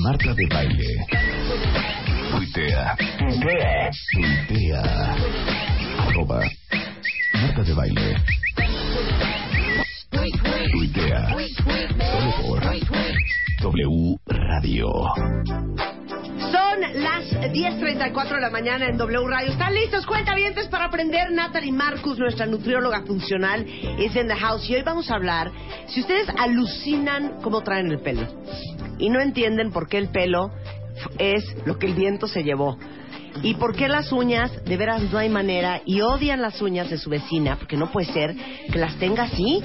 Marta de Baile. Tuitea. Tuitea. Arroba Marta de Baile. Tuitea. Solo por W Radio. Son las 10.34 de la mañana en W Radio. ¿Están listos, cuentavientes, para aprender? Natalie Marcus, nuestra nutrióloga funcional, es en the house. Y hoy vamos a hablar, si ustedes alucinan cómo traen el pelo y no entienden por qué el pelo es lo que el viento se llevó. ¿Y por qué las uñas? De veras no hay manera. Y odian las uñas de su vecina, porque no puede ser que las tenga así.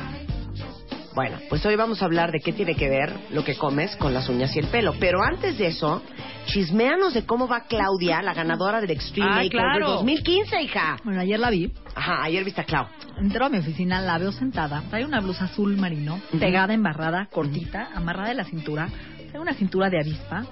Bueno, pues hoy vamos a hablar de qué tiene que ver lo que comes con las uñas y el pelo. Pero antes de eso, chismeanos de cómo va Claudia, la ganadora del Extreme Ah, Makeover claro. 2015, hija. Bueno, ayer la vi. Ajá, ayer viste a Clau. Entro a mi oficina, la veo sentada. Trae una blusa azul marino, pegada, embarrada, cortita, amarrada de la cintura. Trae una cintura de avispa.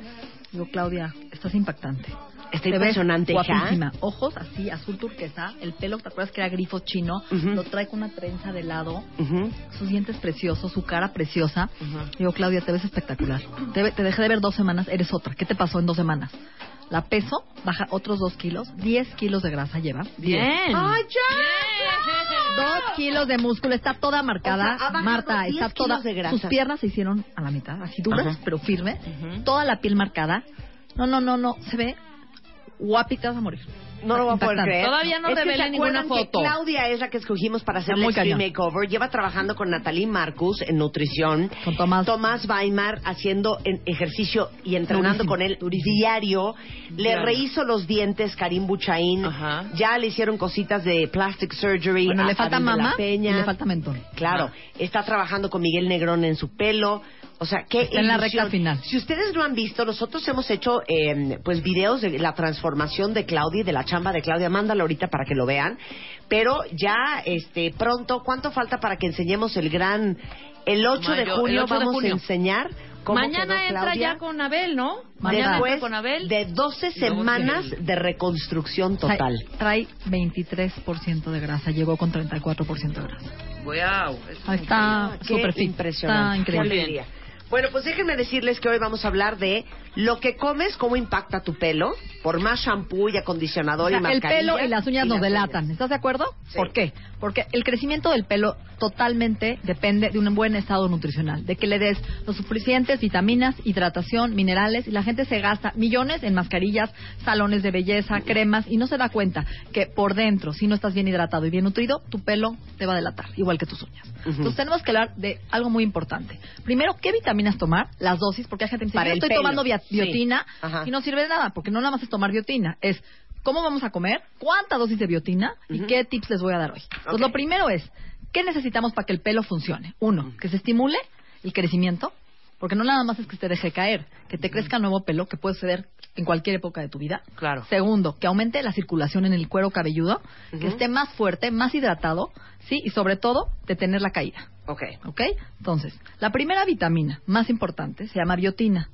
Digo, Claudia, estás impactante. Está Te ves impresionante, hija. guapísima. Ojos así, azul turquesa. El pelo, ¿te acuerdas que era grifo chino? Lo trae con una trenza de lado. Ujú. Sus dientes preciosos, su cara preciosa. Ujú. Digo, Claudia, te ves espectacular. Te, te dejé de ver dos semanas, eres otra. ¿Qué te pasó en dos semanas? La peso, baja otros dos kilos, 10 kilos de grasa lleva. Bien. ¡Ay, ya! Dos kilos de músculo, está toda marcada. O sea, Marta, 10 está toda. de grasa. Sus piernas se hicieron a la mitad, así duras, Ajá. pero firmes. Toda la piel marcada. No, no, no, no. Se ve guapi, te vas a morir. No lo voy a poder creer. Todavía no revela ¿se ninguna acuerdan que foto. Claudia es la que escogimos para hacer el Extreme. Makeover. Lleva trabajando con Natalie Marcus en nutrición. Con Tomás. Tomás Weimar haciendo en- ejercicio y entrenando Durísimo, con él diario. Le rehizo los dientes Karim Buchaín. Ajá. Ya le hicieron cositas de plastic surgery. Bueno, a le falta mamá y le falta mentón. Claro, está trabajando con Miguel Negrón en su pelo. O sea, qué Está en la recta final. Si ustedes lo han visto, nosotros hemos hecho eh, pues videos de la transformación de Claudia y de la chamba de Claudia. Mándalo ahorita para que lo vean. Pero ya este pronto, ¿cuánto falta para que enseñemos el gran el 8 de Mayo, el junio 8 de vamos junio. a enseñar cómo Mañana quedó entra Claudia ya con Abel, ¿no? Mañana después entra con Abel. de 12 Y luego semanas de reconstrucción Trae- total. Trae 23% de grasa, llegó con 34% de grasa. Wow. Ahí está súper impresionante. Está increíble. Bueno, pues déjenme decirles que hoy vamos a hablar de lo que comes, cómo impacta tu pelo, por más shampoo y acondicionador O sea, y el mascarilla. pelo y las uñas nos las delatan. uñas. ¿Estás de acuerdo? Sí. ¿Por qué? Porque el crecimiento del pelo totalmente depende de un buen estado nutricional, de que le des los suficientes vitaminas, hidratación, minerales y la gente se gasta millones en mascarillas, salones de belleza, cremas y no se da cuenta que por dentro, si no estás bien hidratado y bien nutrido, tu pelo te va a delatar, igual que tus uñas. Entonces tenemos que hablar de algo muy importante. Primero, ¿qué vitaminas tomar? Las dosis, porque hay gente que dice, Para yo el estoy pelo. tomando. Biotina Ajá. y no sirve de nada, porque no nada más es tomar biotina, es cómo vamos a comer, cuánta dosis de biotina y qué tips les voy a dar hoy. Pues Ok. lo primero es, ¿qué necesitamos para que el pelo funcione? Uno, que se estimule el crecimiento, porque no nada más es que te deje caer, que te crezca nuevo pelo, que puede suceder en cualquier época de tu vida. Claro. Segundo, que aumente la circulación en el cuero cabelludo, que esté más fuerte, más hidratado, sí, y sobre todo, detener la caída. Ok. ¿Ok? Entonces, la primera vitamina más importante se llama biotina.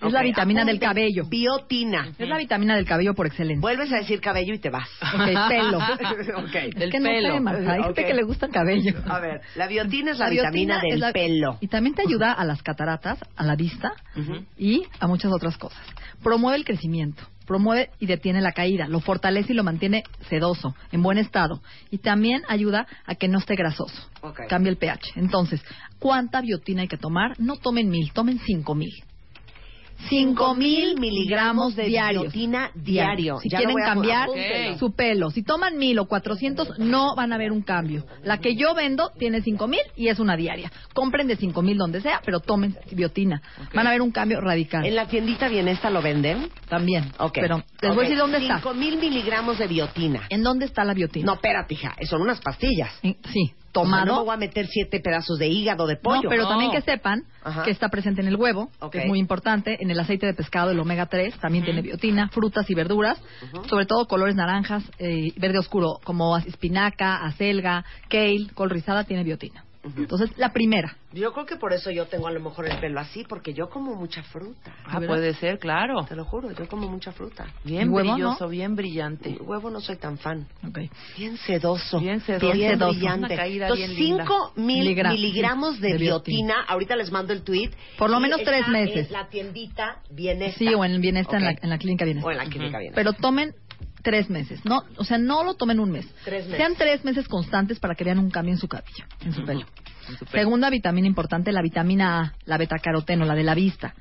Es la vitamina del cabello. Biotina. Es la vitamina del cabello por excelencia. Vuelves a decir cabello y te vas. Ok, pelo. ok. Es que no sé, Marta. Hay gente Ok. que le gusta el cabello. A ver, la biotina es la, vitamina del la- pelo. Y también te ayuda a las cataratas, a la vista y a muchas otras cosas. Promueve el crecimiento. promueve y detiene la caída, lo fortalece y lo mantiene sedoso, en buen estado. Y también ayuda a que no esté grasoso. Ok. Cambia el pH. Entonces, ¿cuánta biotina hay que tomar? No tomen mil, tomen cinco mil. Cinco mil miligramos de biotina diario. Si Ya quieren cambiar su pelo, si toman mil o cuatrocientos, no van a ver un cambio. La que yo vendo tiene cinco mil y es una diaria. Compren de cinco mil donde sea, pero tomen biotina. Van a ver un cambio radical. ¿En la tiendita Bienesta lo venden? También. Ok. Pero les voy a decir dónde está. Cinco mil miligramos de biotina. ¿En dónde está la biotina? No, espérate, hija. Son unas pastillas. En- sí, O sea, tomado. no me voy a meter siete pedazos de hígado de pollo. No, pero No. también que sepan Ajá. que está presente en el huevo, que es muy importante, en el aceite de pescado, el omega 3, también tiene biotina, frutas y verduras, sobre todo colores naranjas, eh, verde oscuro, como espinaca, acelga, kale, col rizada, tiene biotina. Entonces, la primera. Yo creo que por eso yo tengo a lo mejor el pelo así, porque yo como mucha fruta. Ah, ¿verdad? puede ser, claro. Te lo juro, yo como mucha fruta. Bien ¿Y huevo, brilloso, no? bien brillante. El huevo no soy tan fan. Ok. Bien sedoso. Bien sedoso. Bien Sedoso. brillante. Una caída Entonces, bien linda. 5 mil Miligra- miligramos de, de biotina. biotina. Ahorita les mando el tweet. Por lo menos tres meses. En la tiendita Bienestar. Sí, o en el bienestar, en, Ok. la, en la clínica bienestar. O en la clínica Bienestar. Pero tomen tres meses. No, o sea, no lo tomen un mes. Tres meses. Sean tres meses constantes para que vean un cambio en su cabello, en su pelo. En su pelo. Segunda vitamina importante, la vitamina A, la betacaroteno, la de la vista.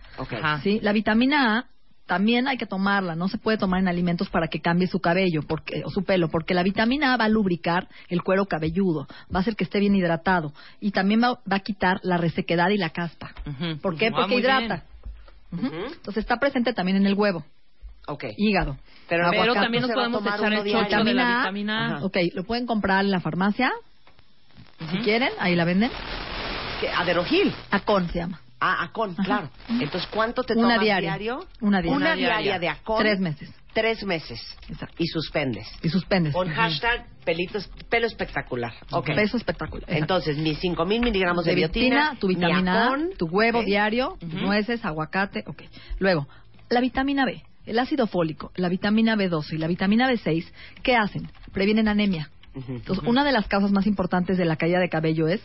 ¿Sí? La vitamina A también hay que tomarla, no se puede tomar en alimentos para que cambie su cabello porque, o su pelo, porque la vitamina A va a lubricar el cuero cabelludo, va a hacer que esté bien hidratado y también va, va a quitar la resequedad y la caspa. Ujú. ¿Por qué? Ah, Porque hidrata. Entonces está presente también en el huevo, Ok. hígado. Pero, Pero también nos podemos echar el chocho de la Vitamina A. Ok, lo pueden comprar en la farmacia, si quieren, ahí la venden. ¿Qué? Aderogil. Acon se llama. Ah, Acon, Ajá. claro. Entonces, ¿cuánto te Una tomas diaria. diario? Una diaria. Una diaria de Acon. Tres meses. Tres meses. Exacto. Y suspendes. Y suspendes. Con hashtag pelitos, pelo espectacular. Ok. Peso espectacular. Exacto. Entonces, mis 5000 miligramos de, de biotina, tu mi vitamina A, Acon, tu huevo ¿ok? diario, tus nueces, aguacate, ok. Luego, la vitamina B, el ácido fólico, la vitamina B12 y la vitamina B6, ¿qué hacen? Previenen anemia. Entonces, una de las causas más importantes de la caída de cabello es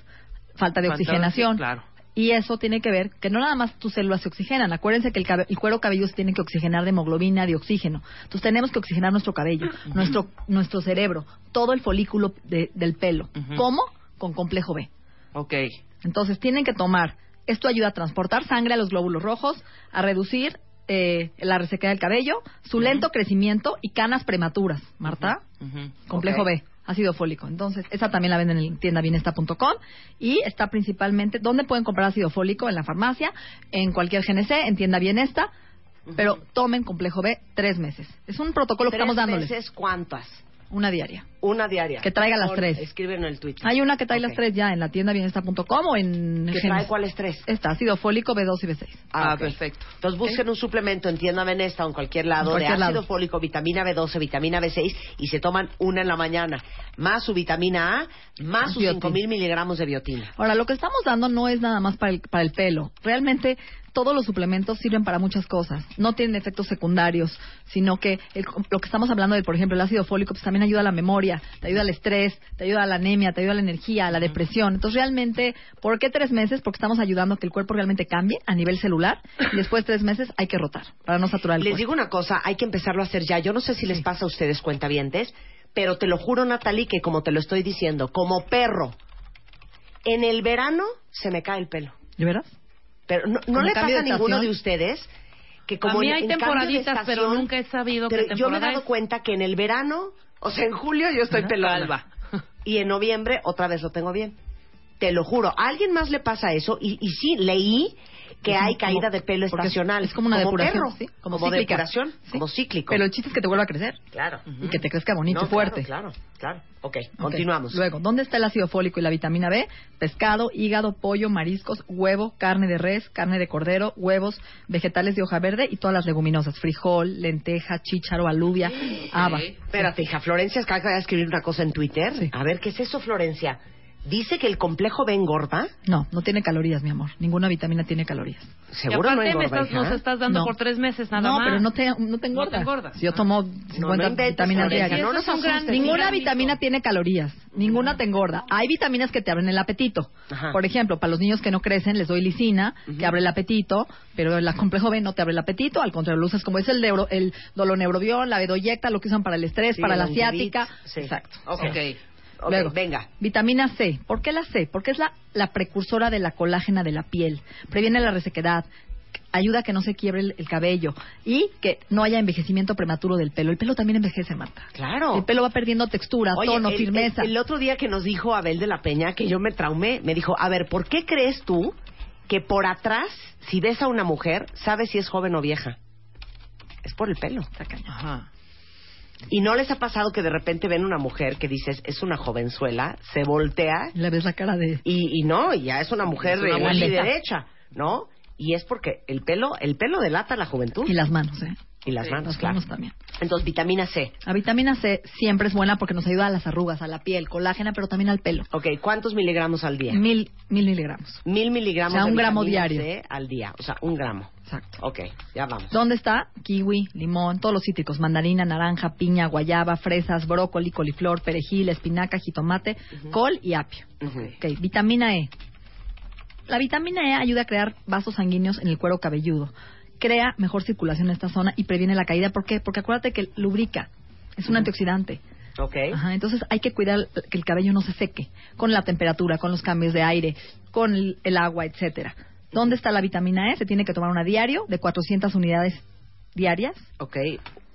falta de Falta oxigenación. claro. Y eso tiene que ver que no nada más tus células se oxigenan. Acuérdense que el, cabe- el cuero cabelludo se tiene que oxigenar de hemoglobina, de oxígeno. Entonces tenemos que oxigenar nuestro cabello, nuestro, nuestro cerebro, todo el folículo de- del pelo. ¿Cómo? Con complejo B. Ok. Entonces tienen que tomar. Esto ayuda a transportar sangre a los glóbulos rojos, a reducir eh, la resequedad del cabello, su lento crecimiento y canas prematuras. Marta, complejo. B, ácido fólico. Entonces, esa también la venden en tiendabienesta.com y está principalmente, ¿dónde pueden comprar ácido fólico? En la farmacia, en cualquier GNC, en tienda Bienesta, pero tomen complejo B tres meses. Es un protocolo que ¿Tres estamos dándoles, meses cuántas? Una diaria. Una diaria. Que traiga las tres. Escriben en el Twitter. Hay una que trae Ok. las tres ya en la tienda bienesta.com o en ¿Que trae cuáles tres? Está ácido fólico B2 y B6. Ah, ok. perfecto. Entonces busquen un suplemento en tienda Benesta o en cualquier lado En cualquier de ácido lado. fólico, vitamina B12, vitamina B6 y se toman una en la mañana, más su vitamina A, más sus Biotina. 5000 miligramos de biotina. Ahora, lo que estamos dando no es nada más para el, para el pelo. Realmente todos los suplementos sirven para muchas cosas. No tienen efectos secundarios, sino que el- lo que estamos hablando de, por ejemplo, el ácido fólico, pues también ayuda a la memoria, te ayuda al estrés, te ayuda a la anemia, te ayuda a la energía, a la depresión. Entonces, realmente, ¿por qué tres meses? Porque estamos ayudando a que el cuerpo realmente cambie a nivel celular y después de tres meses hay que rotar para no saturar el Les cuerpo. digo una cosa, hay que empezarlo a hacer ya. Yo no sé si les pasa a ustedes cuentavientes, pero te lo juro, Natalie, que como te lo estoy diciendo, como perro, en el verano se me cae el pelo. ¿De veras? Pero no, no ¿Como le pasa a de ninguno de ustedes que como a mí en- hay en de temporaditas, pero estación, nunca he sabido pero qué yo me he dado es. cuenta que en el verano, o sea, en julio yo estoy pelona. Calva. Y en noviembre otra vez lo tengo bien. Te lo juro. ¿A alguien más le pasa eso? Y, y sí, leí que Es hay como- caída de pelo es- estacional. Es como una depuración, perro, ¿sí? Como, cíclica. depuración, Sí. como cíclico. Pero el chiste es que te vuelva a crecer Claro. y que te crezca bonito No, y fuerte. Claro, claro, claro. Ok, Ok. continuamos. Luego, ¿dónde está el ácido fólico y la vitamina B? Pescado, hígado, pollo, mariscos, huevo, carne de res, carne de cordero, huevos, vegetales de hoja verde y todas las leguminosas. Frijol, lenteja, chícharo, alubia, haba. Espérate, hija. Florencia acaba de escribir una cosa en Twitter. Sí. A ver, ¿qué es eso, Florencia? Dice que el complejo B engorda. No, no tiene calorías, mi amor. Ninguna vitamina tiene calorías. Seguro y no aparte me engorda, estás, nos estás dando No. por tres meses nada no, más. pero no te, no te engorda. No te engorda. Si yo tomo 50 inventes, vitaminas diarias. no nos. Ninguna vitamina tiene calorías, ninguna te engorda. Hay vitaminas que te abren el apetito. Ajá. Por ejemplo, para los niños que no crecen les doy lisina, que abre el apetito, pero el complejo B no te abre el apetito, al contrario, lo usas como es el, neuro, el doloneurobión, la bedoyecta, lo que usan para el estrés, Sí, para la ciática. sí. Exacto. Ok. Ok. Luego, venga. Vitamina C. ¿Por qué la C? Porque es la, la precursora de la colágena de la piel. Previene la resequedad. Ayuda a que no se quiebre el, el cabello. Y que no haya envejecimiento prematuro del pelo. El pelo también envejece, Marta. Claro. El pelo va perdiendo textura, Oye, tono, el, firmeza. El, el otro día que nos dijo Abel de la Peña, que yo me traumé, me dijo, a ver, ¿por qué crees tú que por atrás, si ves a una mujer, sabes si es joven o vieja? Es por el pelo. Ajá. ¿Y no les ha pasado que de repente ven una mujer que dices, es una jovenzuela, se voltea Le ves la cara de... y, y no, y ya es una mujer Es una de derecha, ¿no? Y es porque el pelo, el pelo delata la juventud. Y las manos, ¿eh? Y las Sí, manos, claro. también. Entonces, vitamina C. La vitamina C siempre es buena porque nos ayuda a las arrugas, a la piel, colágena, pero también al pelo. Ok, ¿cuántos miligramos al día? Mil, mil miligramos. Mil miligramos O sea, de un gramo diario. C al día. O sea, un gramo. Exacto. Ok, ya vamos. ¿Dónde está? Kiwi, limón, todos los cítricos, mandarina, naranja, piña, guayaba, fresas, brócoli, coliflor, perejil, espinaca, jitomate, col y apio. Ujú. Ok, vitamina E. La vitamina E ayuda a crear vasos sanguíneos en el cuero cabelludo. Crea mejor circulación en esta zona y previene la caída. ¿Por qué? Porque acuérdate que lubrica. Es un antioxidante. Ok. Ajá, entonces hay que cuidar que el cabello no se seque con la temperatura, con los cambios de aire, con el, el agua, etcétera. ¿Dónde está la vitamina E? Se tiene que tomar una diario de 400 unidades diarias. Ok.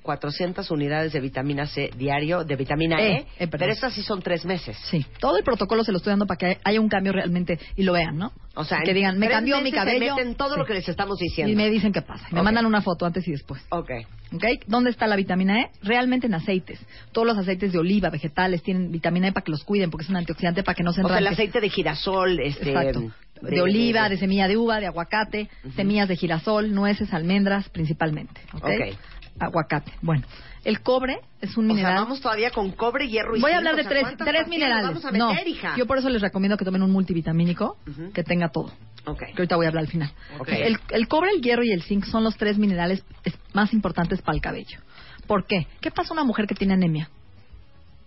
400 unidades de vitamina C diario, de vitamina E, E, eh, pero estas sí son tres meses. Sí, todo el protocolo se lo estoy dando para que haya un cambio realmente y lo vean, ¿no? O sea, que digan, me cambió mi cabello. Se meten todo Sí. lo que les estamos diciendo. Y me dicen qué pasa. Me mandan una foto antes y después. Ok. ¿Ok? ¿Dónde está la vitamina E? Realmente en aceites. Todos los aceites de oliva, vegetales, tienen vitamina E para que los cuiden, porque es un antioxidante para que no se O sea, el aceite de girasol, este... Exacto. De, oliva, de, semilla de uva, de aguacate, semillas de girasol, nueces, almendras, principalmente. ¿ok? Ok. Aguacate. Bueno, el cobre es un O sea, mineral. vamos todavía con cobre, hierro y Voy a hablar O de sea, tres, ¿cuántas tres minerales. Vamos a meter, no, hija. yo por eso les recomiendo que tomen un multivitamínico que tenga todo. Ok. Que ahorita voy a hablar al final. Ok. El, el cobre, el hierro y el zinc son los tres minerales es- más importantes para el cabello. ¿Por qué? ¿Qué pasa a una mujer que tiene anemia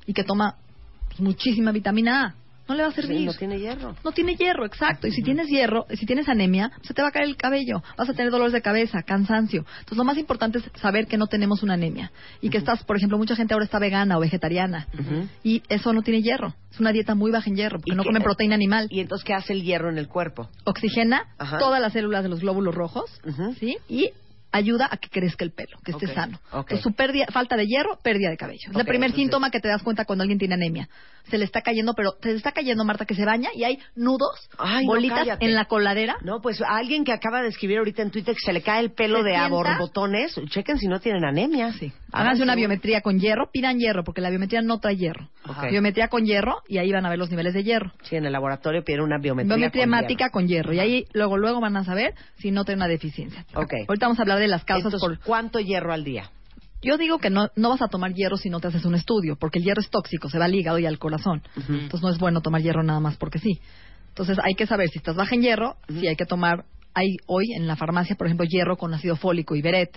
y que toma pues, muchísima vitamina A? No le va a Sí, servir. no tiene hierro. No tiene hierro, exacto. Y si tienes hierro, si tienes anemia, se te va a caer el cabello. Vas a tener dolores de cabeza, cansancio. Entonces, lo más importante es saber que no tenemos una anemia. Y que estás, por ejemplo, mucha gente ahora está vegana o vegetariana. Y eso no tiene hierro. Es una dieta muy baja en hierro, porque ¿Y no qué- comen proteína animal. ¿Y entonces qué hace el hierro en el cuerpo? Oxigena Ajá. todas las células de los glóbulos rojos. ¿sí? Y ayuda a que crezca el pelo, que esté sano. ok. Entonces, su pérdida- falta de hierro, pérdida de cabello. Es el primer entonces- síntoma que te das cuenta cuando alguien tiene anemia. Se le está cayendo, pero se le está cayendo, Marta, que se baña y hay nudos, Ay, bolitas en la coladera. No, pues a alguien que acaba de escribir ahorita en Twitter que se le cae el pelo ¿Se de a sienta? borbotones, chequen si no tienen anemia. Sí. Háganse una biometría con hierro, pidan hierro, porque la biometría no trae hierro. Biometría con hierro y ahí van a ver los niveles de hierro. Sí, en el laboratorio piden una biometría. Biometría con hierro. con hierro. Y ahí luego luego van a saber si no tiene una deficiencia. Ok. Ahorita vamos a hablar de las causas Entonces, por ¿cuánto hierro al día? Yo digo que no, no vas a tomar hierro si no te haces un estudio, porque el hierro es tóxico, se va al hígado y al corazón. Entonces no es bueno tomar hierro nada más porque sí. Entonces hay que saber si estás baja en hierro, si hay que tomar, hay hoy en la farmacia, por ejemplo, hierro con ácido fólico y beret,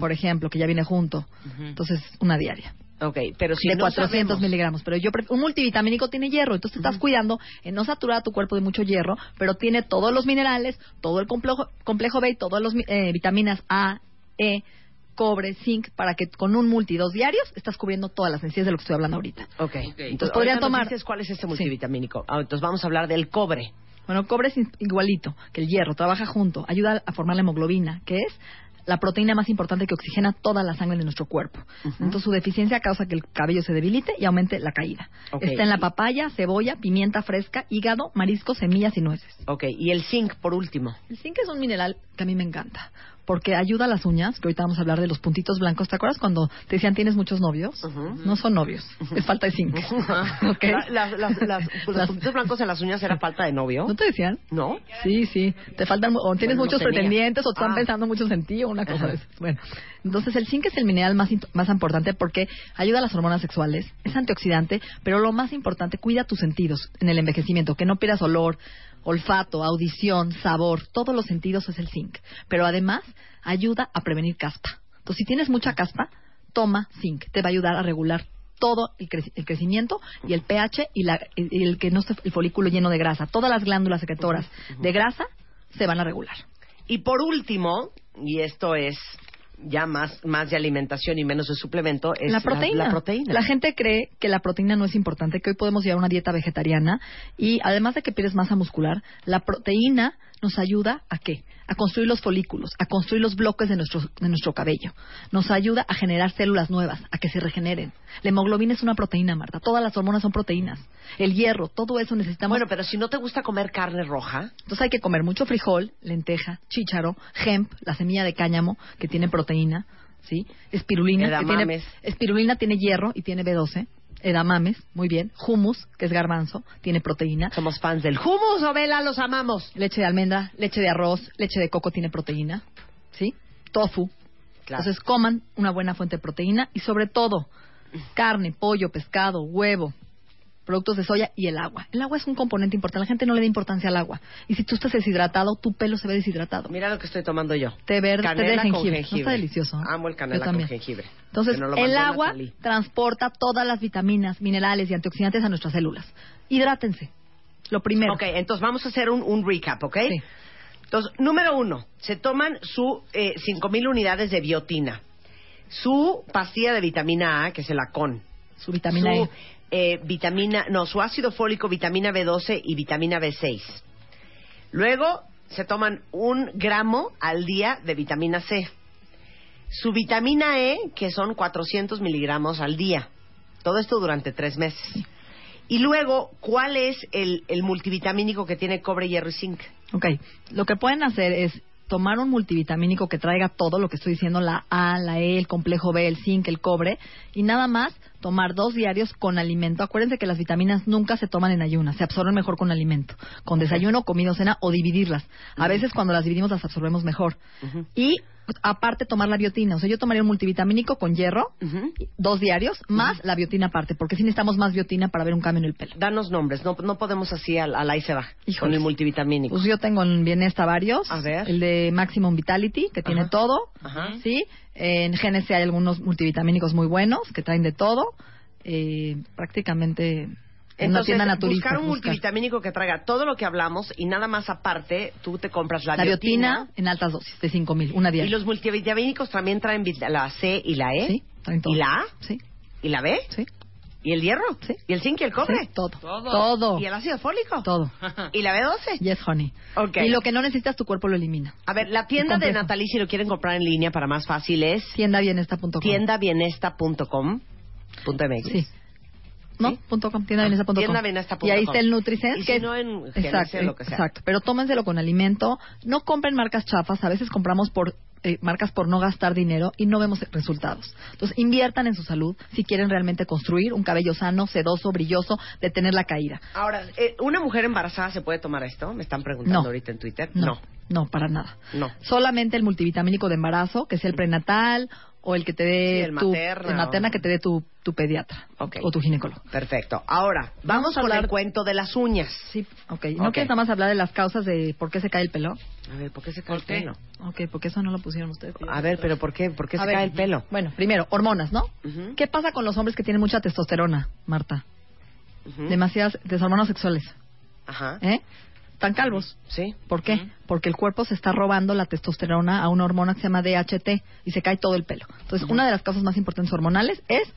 por ejemplo, que ya viene junto. Entonces, una diaria. Ok, pero si de no 400 sabemos- miligramos. Pero yo un multivitamínico tiene hierro, entonces te estás cuidando en no saturar a tu cuerpo de mucho hierro, pero tiene todos los minerales, todo el complejo, complejo B, todas las vitaminas A, E, cobre, zinc, para que con un multi dos diarios estás cubriendo todas las necesidades de lo que estoy hablando ahorita. Ok, Entonces podrían tomar- dices cuál es este Sí. multivitamínico. Ah, entonces vamos a hablar del cobre. Bueno, cobre es igualito que el hierro, trabaja junto, ayuda a formar la hemoglobina, que es la proteína más importante que oxigena toda la sangre de nuestro cuerpo. Entonces su deficiencia causa que el cabello se debilite y aumente la caída. Está en la papaya, cebolla, pimienta fresca, hígado, mariscos, semillas y nueces. Ok, y el zinc por último. El zinc es un mineral que a mí me encanta, porque ayuda a las uñas, que ahorita vamos a hablar de los puntitos blancos. ¿Te acuerdas cuando te decían tienes muchos novios? No son novios, es falta de zinc. ¿Ok? La- la- las- las- pues, los puntitos blancos en las uñas era falta de novio. ¿No te decían? ¿No? Sí, sí. Te faltan, o tienes Bueno, muchos no pretendientes o están Ah. pensando muchos en ti o una cosa de. Bueno, entonces el zinc es el mineral más, más importante porque ayuda a las hormonas sexuales, es antioxidante, pero lo más importante, cuida tus sentidos en el envejecimiento, que no pierdas olor, olfato, audición, sabor, todos los sentidos es el zinc. Pero además ayuda a prevenir caspa. Entonces, si tienes mucha caspa, toma zinc, te va a ayudar a regular todo el, el crecimiento y el pH y, la- y el que no esté el folículo lleno de grasa. Todas las glándulas secretoras de grasa se van a regular. Y por último, y esto es ya más, más de alimentación y menos de suplemento, es la proteína. La, proteína. La gente cree que la proteína no es importante, que hoy podemos llevar una dieta vegetariana y además de que pierdes masa muscular, la proteína nos ayuda a qué? A construir los folículos, a construir los bloques de nuestro, de nuestro cabello. Nos ayuda a generar células nuevas, a que se regeneren. La hemoglobina es una proteína, Marta. Todas las hormonas son proteínas. El hierro, todo eso necesitamos. Bueno, pero si no te gusta comer carne roja, Entonces hay que comer mucho frijol, lenteja, chícharo, hemp, la semilla de cáñamo, que tiene proteína, ¿sí? Espirulina, que tiene, espirulina tiene hierro y tiene B12. Edamames, muy bien. Hummus, que es garbanzo, tiene proteína. somos fans del hummus o vela, los amamos. Leche de almendra, leche de arroz, leche de coco tiene proteína, ¿sí? Tofu. Claro. Entonces coman una buena fuente de proteína y sobre todo carne, pollo, pescado, huevo, productos de soya y el agua. El agua es un componente importante. La gente no le da importancia al agua. Y si tú estás deshidratado, tu pelo se ve deshidratado. Mira lo que estoy tomando yo. Té verde, té de Canela con jengibre. ¿No está delicioso? Amo el canela con jengibre. Entonces, el agua transporta todas las vitaminas, minerales y antioxidantes a nuestras células. Hidrátense. Lo primero. Ok, entonces vamos a hacer un, un recap, ¿ok? Sí. Entonces, número uno, se toman su eh, 5.000 unidades de biotina, su pastilla de vitamina A, que es el Acon, Su vitamina su E. eh, vitamina, no, su ácido fólico, vitamina B12 y vitamina B6. Luego se toman un gramo al día de vitamina C. Su vitamina E, que son 400 miligramos al día. Todo esto durante tres meses. Y luego, ¿cuál es el, el multivitamínico que tiene cobre, hierro y zinc? Ok. Lo que pueden hacer es tomar un multivitamínico que traiga todo lo que estoy diciendo, la A, la E, el complejo B, el zinc, el cobre, y nada más tomar dos diarios con alimento. Acuérdense que las vitaminas nunca se toman en ayunas, se absorben mejor con alimento, con desayuno, comida o cena o dividirlas. A veces cuando las dividimos las absorbemos mejor. Y aparte tomar la biotina, o sea, yo tomaría un multivitamínico con hierro, Ujú. dos diarios, más la biotina aparte, porque sí necesitamos más biotina para ver un cambio en el pelo. Danos nombres, no, no podemos así al, al ahí se va, con Híjoles. el multivitamínico. Pues yo tengo en Bienesta varios. A ver. El de Maximum Vitality, que tiene todo. Sí. En GNC hay algunos multivitamínicos muy buenos que traen de todo. Eh, prácticamente en una Entonces, tienda naturista. buscar un buscar. multivitamínico que traiga todo lo que hablamos y nada más aparte, tú te compras la, La biotina en altas dosis, de 5000, una Y diaria. los multivitamínicos también traen la C y la E. Sí, traen todo. ¿Y la A? Sí, ¿Y la B? sí. ¿Y el hierro? Sí. ¿Y el zinc y el cobre? sí, todo. Todo. Todo. ¿Y el ácido fólico? Todo. ¿Y la B12? Yes, honey. Ok. Y lo que no necesitas, tu cuerpo lo elimina. A ver, la tienda de. Natalie, si lo quieren comprar en línea para más fácil, es Tiendabienesta.com. tiendabienesta.com. Punto MX. Sí. ¿No? ¿Sí? Punto com, tiendabienesta.com. Tiendabienesta.com. Y ahí está el Nutrisense. Y que si no, en exacto, lo que sea. Exacto, pero tómenselo con alimento. No compren marcas chafas. A veces compramos por eh, marcas por no gastar dinero y no vemos resultados. Entonces, inviertan en su salud si quieren realmente construir un cabello sano, sedoso, brilloso, detener la caída. Ahora, eh, ¿una mujer embarazada se puede tomar esto? Me están preguntando No. ahorita en Twitter. No, no, para nada. No. Solamente el multivitamínico de embarazo, que sea el prenatal o el que te dé Sí, el tu materna el materna o- que te dé tu, tu pediatra Ok. o tu ginecólogo. Perfecto. Ahora, vamos, Vamos a hablar- el cuento de las uñas. Sí, ok. ¿No Ok. quieres nada más hablar de las causas de por qué se cae el pelo? A ver, ¿por qué se cae ¿Por el pelo? Ok, porque eso no lo pusieron ustedes. A ver, pero ¿por qué? ¿Por qué A se ver, cae el pelo? Bueno, primero, hormonas, ¿no? ¿Qué pasa con los hombres que tienen mucha testosterona, Marta? Demasiadas de hormonas sexuales, Ajá. ¿eh? Están calvos. Sí. ¿Por qué? Porque el cuerpo se está robando la testosterona a una hormona que se llama DHT y se cae todo el pelo. Entonces, una de las causas más importantes hormonales es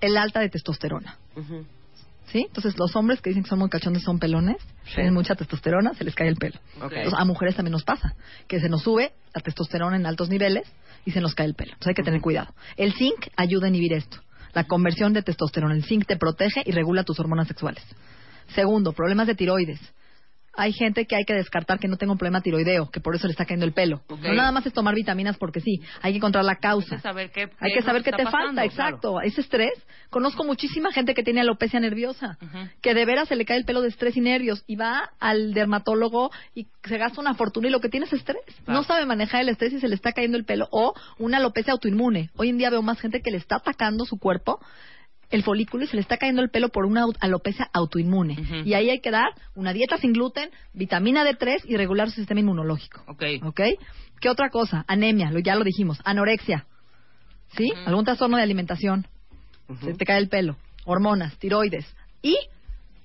el alta de testosterona. Ujú. ¿Sí? Entonces, los hombres que dicen que son muy cachondos son pelones, Sí. tienen mucha testosterona, se les cae el pelo. Entonces, a mujeres también nos pasa, que se nos sube la testosterona en altos niveles y se nos cae el pelo. Entonces, hay que tener cuidado. El zinc ayuda a inhibir esto. La conversión de testosterona. El zinc te protege y regula tus hormonas sexuales. Segundo, problemas de tiroides. Hay gente que hay que descartar que no tenga un problema tiroideo, que por eso le está cayendo el pelo. No nada más es tomar vitaminas porque sí, hay que encontrar la Hay causa. que saber qué, Hay que saber qué está te pasando, falta, exacto. claro. Ese estrés. Conozco muchísima gente que tiene alopecia nerviosa, que de veras se le cae el pelo de estrés y nervios y va al dermatólogo y se gasta una fortuna y lo que tiene es estrés. Claro. No sabe manejar el estrés y se le está cayendo el pelo o una alopecia autoinmune. Hoy en día veo más gente que le está atacando su cuerpo el folículo y se le está cayendo el pelo por una alopecia autoinmune. Y ahí hay que dar una dieta sin gluten, vitamina D3 y regular su sistema inmunológico. Ok. ¿Ok? ¿Qué otra cosa? Anemia, lo, ya lo dijimos. Anorexia. ¿Sí? Ujú. Algún trastorno de alimentación. Se te cae el pelo. Hormonas, tiroides. Y,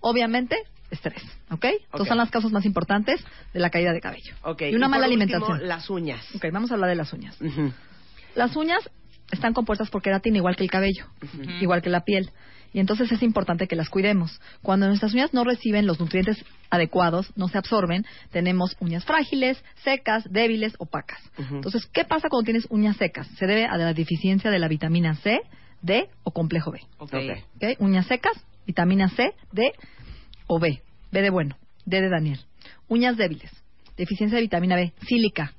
obviamente, estrés. ¿Ok? Estos Ok. son las causas más importantes de la caída de cabello. Ok, Y una mala último, alimentación. las uñas. Ok, vamos a hablar de las uñas. Las uñas están compuestas por queratina igual que el cabello, igual que la piel. Y entonces es importante que las cuidemos. Cuando nuestras uñas no reciben los nutrientes adecuados, no se absorben, tenemos uñas frágiles, secas, débiles, opacas. Entonces, ¿qué pasa cuando tienes uñas secas? Se debe a la deficiencia de la vitamina C, D o complejo B. Ok. Ok. ¿Ok? Uñas secas, vitamina C, D o B. B de bueno, D de Daniel. Uñas débiles, deficiencia de vitamina B, sílica.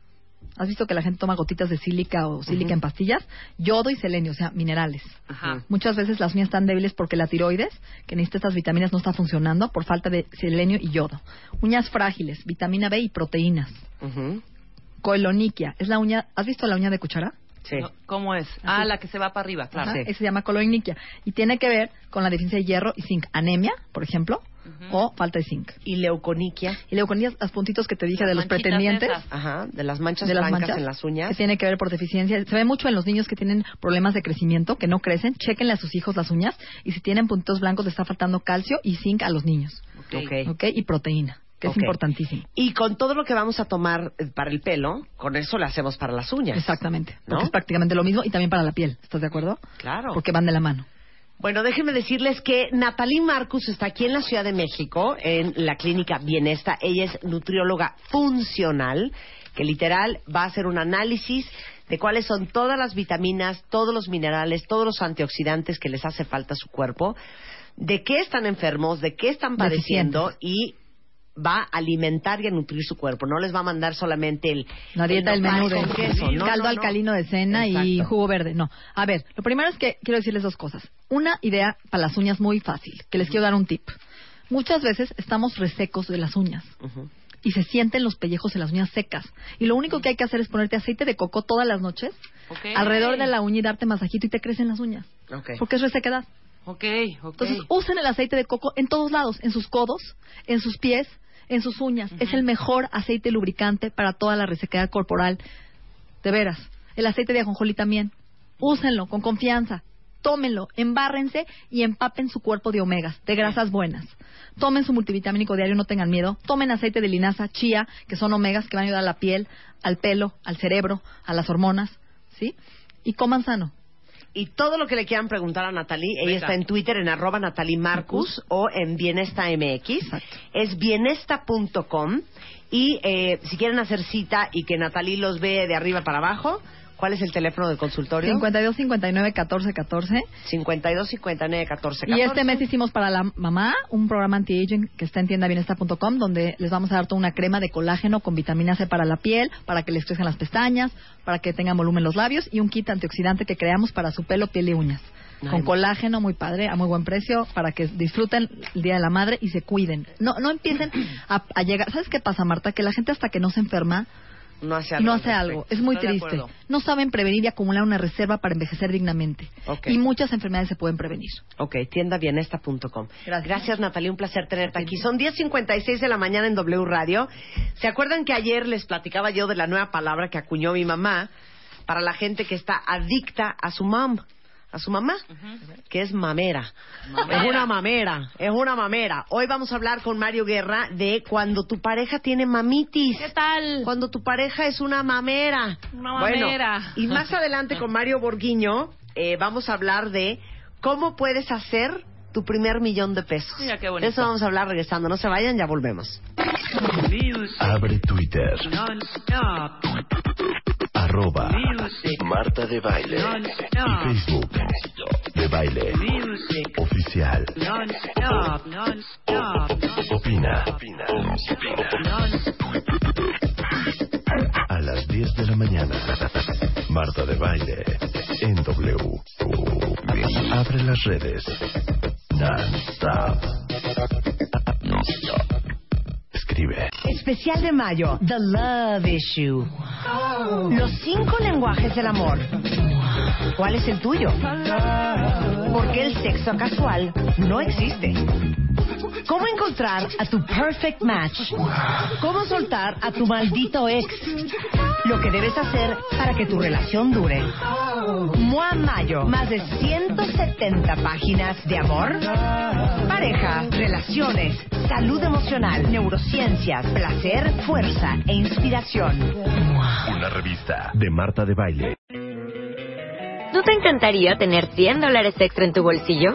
¿Has visto que la gente toma gotitas de sílica o sílica en pastillas? Yodo y selenio, o sea, minerales. Ajá. Muchas veces las uñas están débiles porque la tiroides, que necesita estas vitaminas, no está funcionando por falta de selenio y yodo. Uñas frágiles, vitamina B y proteínas. Ujú. Coeloniquia, es la uña, ¿has visto la uña de cuchara? Sí. No, ¿Cómo es? Ah, la que se va para arriba, claro. Ajá, Sí. esa se llama coloniquia. Y tiene que ver con la deficiencia de hierro y zinc. Anemia, por ejemplo, o falta de zinc. Y leuconiquia. Y con los puntitos que te dije Las de los pretendientes. esas. Ajá, de las manchas De las blancas manchas en las uñas. que tiene que ver por deficiencia. Se ve mucho en los niños que tienen problemas de crecimiento, que no crecen. Chequenle a sus hijos las uñas y si tienen puntitos blancos les está faltando calcio y zinc a los niños. Ok. Ok. ¿Ok? Y proteína, que es importantísimo. Y con todo lo que vamos a tomar eh, para el pelo, con eso le hacemos para las uñas. Exactamente. ¿No? Porque es prácticamente lo mismo y también para la piel. ¿Estás de acuerdo? Claro. Porque van de la mano. Bueno, déjenme decirles que Natalie Marcus está aquí en la Ciudad de México, en la clínica Bienesta. Ella es nutrióloga funcional, que literal va a hacer un análisis de cuáles son todas las vitaminas, todos los minerales, todos los antioxidantes que les hace falta a su cuerpo, de qué están enfermos, de qué están padeciendo y va a alimentar y a nutrir su cuerpo. No les va a mandar solamente el La dieta el del menú de queso. No, caldo no, no. alcalino de cena y jugo verde. No. A ver, lo primero es que quiero decirles dos cosas. Una idea para las uñas muy fácil, que les quiero dar un tip. Muchas veces estamos resecos de las uñas y se sienten los pellejos en las uñas secas. Y lo único que hay que hacer es ponerte aceite de coco todas las noches alrededor de la uña y darte masajito y te crecen las uñas. Porque es resequedad. Ok, ok. Entonces, usen el aceite de coco en todos lados, en sus codos, en sus pies, en sus uñas. Es el mejor aceite lubricante para toda la resequedad corporal. De veras. El aceite de ajonjolí también. Úsenlo con confianza. Tómenlo, embárrense y empapen su cuerpo de omegas, de grasas buenas. Tomen su multivitamínico diario, no tengan miedo. Tomen aceite de linaza, chía, que son omegas que van a ayudar a la piel, al pelo, al cerebro, a las hormonas, ¿sí? Y coman sano. Y todo lo que le quieran preguntar a Natalie, ella Venga. está en Twitter en arroba Natalie Marcus o en Bienesta MX. Exacto. Es bienesta.com. Y eh, si quieren hacer cita y que Natalie los ve de arriba para abajo, ¿cuál es el teléfono del consultorio? 52 59 14 14. 52 59 14 Y este mes hicimos para la mamá un programa anti-aging que está en tiendabienesta.com donde les vamos a dar toda una crema de colágeno con vitamina C para la piel, para que les crezcan las pestañas, para que tengan volumen los labios y un kit antioxidante que creamos para su pelo, piel y uñas. Con no. colágeno muy padre, a muy buen precio, para que disfruten el Día de la Madre y se cuiden. No, no empiecen a, a llegar. ¿Sabes qué pasa, Marta? Que la gente hasta que no se enferma no hace algo. no hace algo. Es muy Estoy triste. No saben prevenir y acumular una reserva para envejecer dignamente. Y muchas enfermedades se pueden prevenir. Ok, tiendabienesta.com. Gracias. Gracias, Natalie. Un placer tenerte aquí. Son 10.56 de la mañana en W Radio. ¿Se acuerdan que ayer les platicaba yo de la nueva palabra que acuñó mi mamá para la gente que está adicta a su mam? A su mamá, que es mamera. Mamera. Es una mamera, es una mamera. Hoy vamos a hablar con Mario Guerra de cuando tu pareja tiene mamitis. ¿Qué tal? Cuando tu pareja es una mamera. Una Bueno, mamera. y más adelante con Mario Borguiño eh, vamos a hablar de cómo puedes hacer tu primer millón de pesos. Mira qué bonito. De eso vamos a hablar regresando. No se vayan, ya volvemos. Abre Twitter. Arroba Marta de Baile. Y Facebook. de Baile. Oficial. Opina. Opina. A las 10 de la mañana. Marta de Baile. En W. Abre las redes. Non-stop. Non-stop. Escribe. Especial de mayo, The Love Issue. Los cinco lenguajes del amor. ¿Cuál es el tuyo? Porque el sexo casual no existe. ¿Cómo encontrar a tu perfect match? ¿Cómo soltar a tu maldito ex? Lo que debes hacer para que tu relación dure. Mua Mayo, más de 170 páginas de amor, pareja, relaciones, salud emocional, neurociencias, placer, fuerza e inspiración. Una revista de Marta de Baile. ¿No te encantaría tener 100 dólares extra en tu bolsillo?